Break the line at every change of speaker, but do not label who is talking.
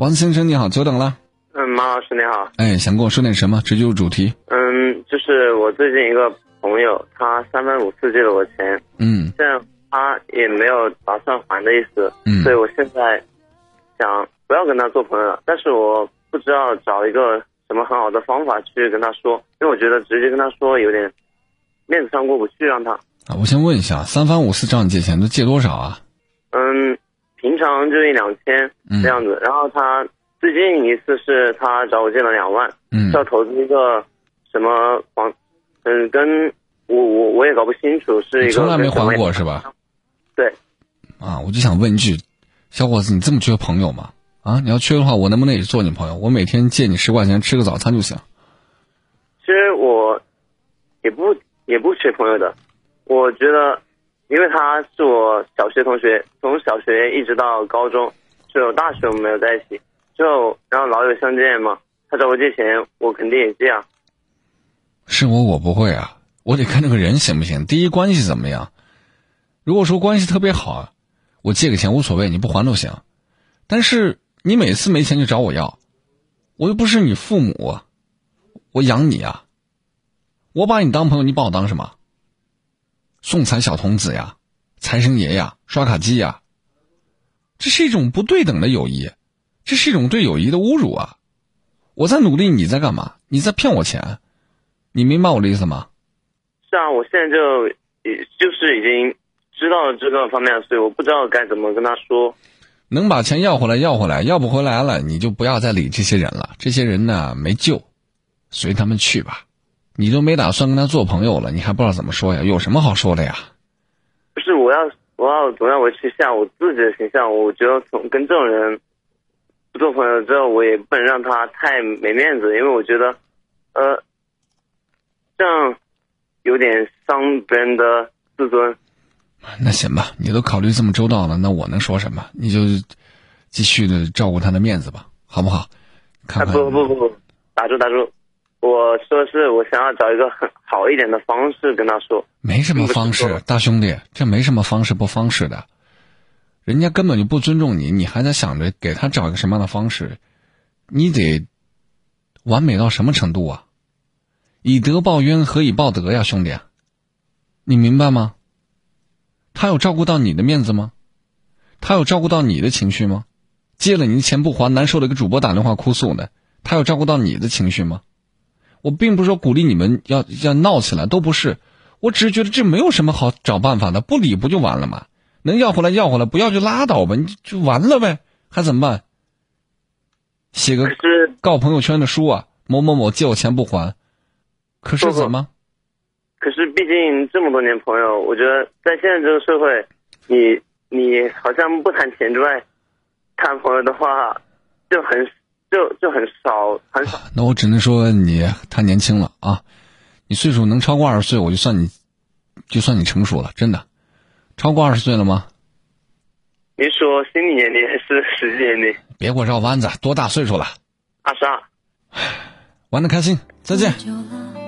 王先生你好，久等了。
嗯，马老师你好。
哎，想跟我说点什么？直接入主题。
嗯，就是我最近一个朋友，他三番五次借了我钱，
嗯
现在他也没有打算还的意思，
嗯
所以我现在想不要跟他做朋友了。但是我不知道找一个什么很好的方法去跟他说，因为我觉得直接跟他说有点面子上过不去，让他。
啊，我先问一下，三番五次找你借钱，都借多少啊？
嗯，平常就一两千
嗯
这样子，然后他最近一次是他找我借了两万，
嗯
是要投资一个什么房，嗯，跟我我我也搞不清楚，是一个
从来没还过是吧？
对，
啊，我就想问一句，小伙子，你这么缺朋友吗？啊，你要缺的话，我能不能也做你朋友？我每天借你十块钱吃个早餐就行。
其实我也不也不缺朋友的，我觉得，因为他是我小学同学，从小学一直到高中，只有大学我们没有在一起，之后然后老友相见嘛，他找我借钱，我肯定也借啊。
是我，我不会啊，我得看这个人行不行。第一，关系怎么样？如果说关系特别好，我借个钱无所谓，你不还都行。但是你每次没钱就找我要，我又不是你父母，我养你啊，我把你当朋友，你把我当什么？送财小童子呀，财神爷呀，刷卡机呀，这是一种不对等的友谊，这是一种对友谊的侮辱啊！我在努力，你在干嘛？你在骗我钱，你明白我的意思吗？
是啊，我现在就也就是已经知道了这个方面，所以我不知道该怎么跟他说。
能把钱要回来要回来，要不回来了你就不要再理这些人了。这些人呢没救，随他们去吧。你都没打算跟他做朋友了，你还不知道怎么说呀？有什么好说的呀？
不是我要我要怎么样维持下我自己的形象？我觉得从跟这种人不做朋友之后，我也不能让他太没面子，因为我觉得，呃，这样有点伤别人的自尊。
那行吧，你都考虑这么周到了，那我能说什么？你就继续的照顾他的面子吧，好不好？看
啊
看
不不不不，打住打住！我说是我想要找一个很好一点的方式跟他说。
没什么方式，大兄弟，这没什么方式不方式的，人家根本就不尊重你，你还在想着给他找一个什么样的方式？你得完美到什么程度啊？以德报怨，何以报德呀，兄弟？你明白吗？他有照顾到你的面子吗？他有照顾到你的情绪吗？借了你的钱不还，难受的给主播打电话哭诉呢，他有照顾到你的情绪吗？我并不是说鼓励你们要要闹起来，都不是。我只是觉得这没有什么好找办法的，不理不就完了吗？能要回来要回来，不要就拉倒吧，你就完了呗，还怎么办？写个告朋友圈的书啊，某某某借我钱不还，可是怎么？
可是毕竟这么多年朋友，我觉得在现在这个社会，你你好像不谈钱之外，谈朋友的话，就很就就很少很少。
那我只能说你太年轻了啊！你岁数能超过二十岁，我就算你，就算你成熟了，真的。超过二十岁了吗？
你说心理年龄还是实际年龄？
别给我绕弯子，多大岁数了？
二十二。
玩的开心，再见。
久了，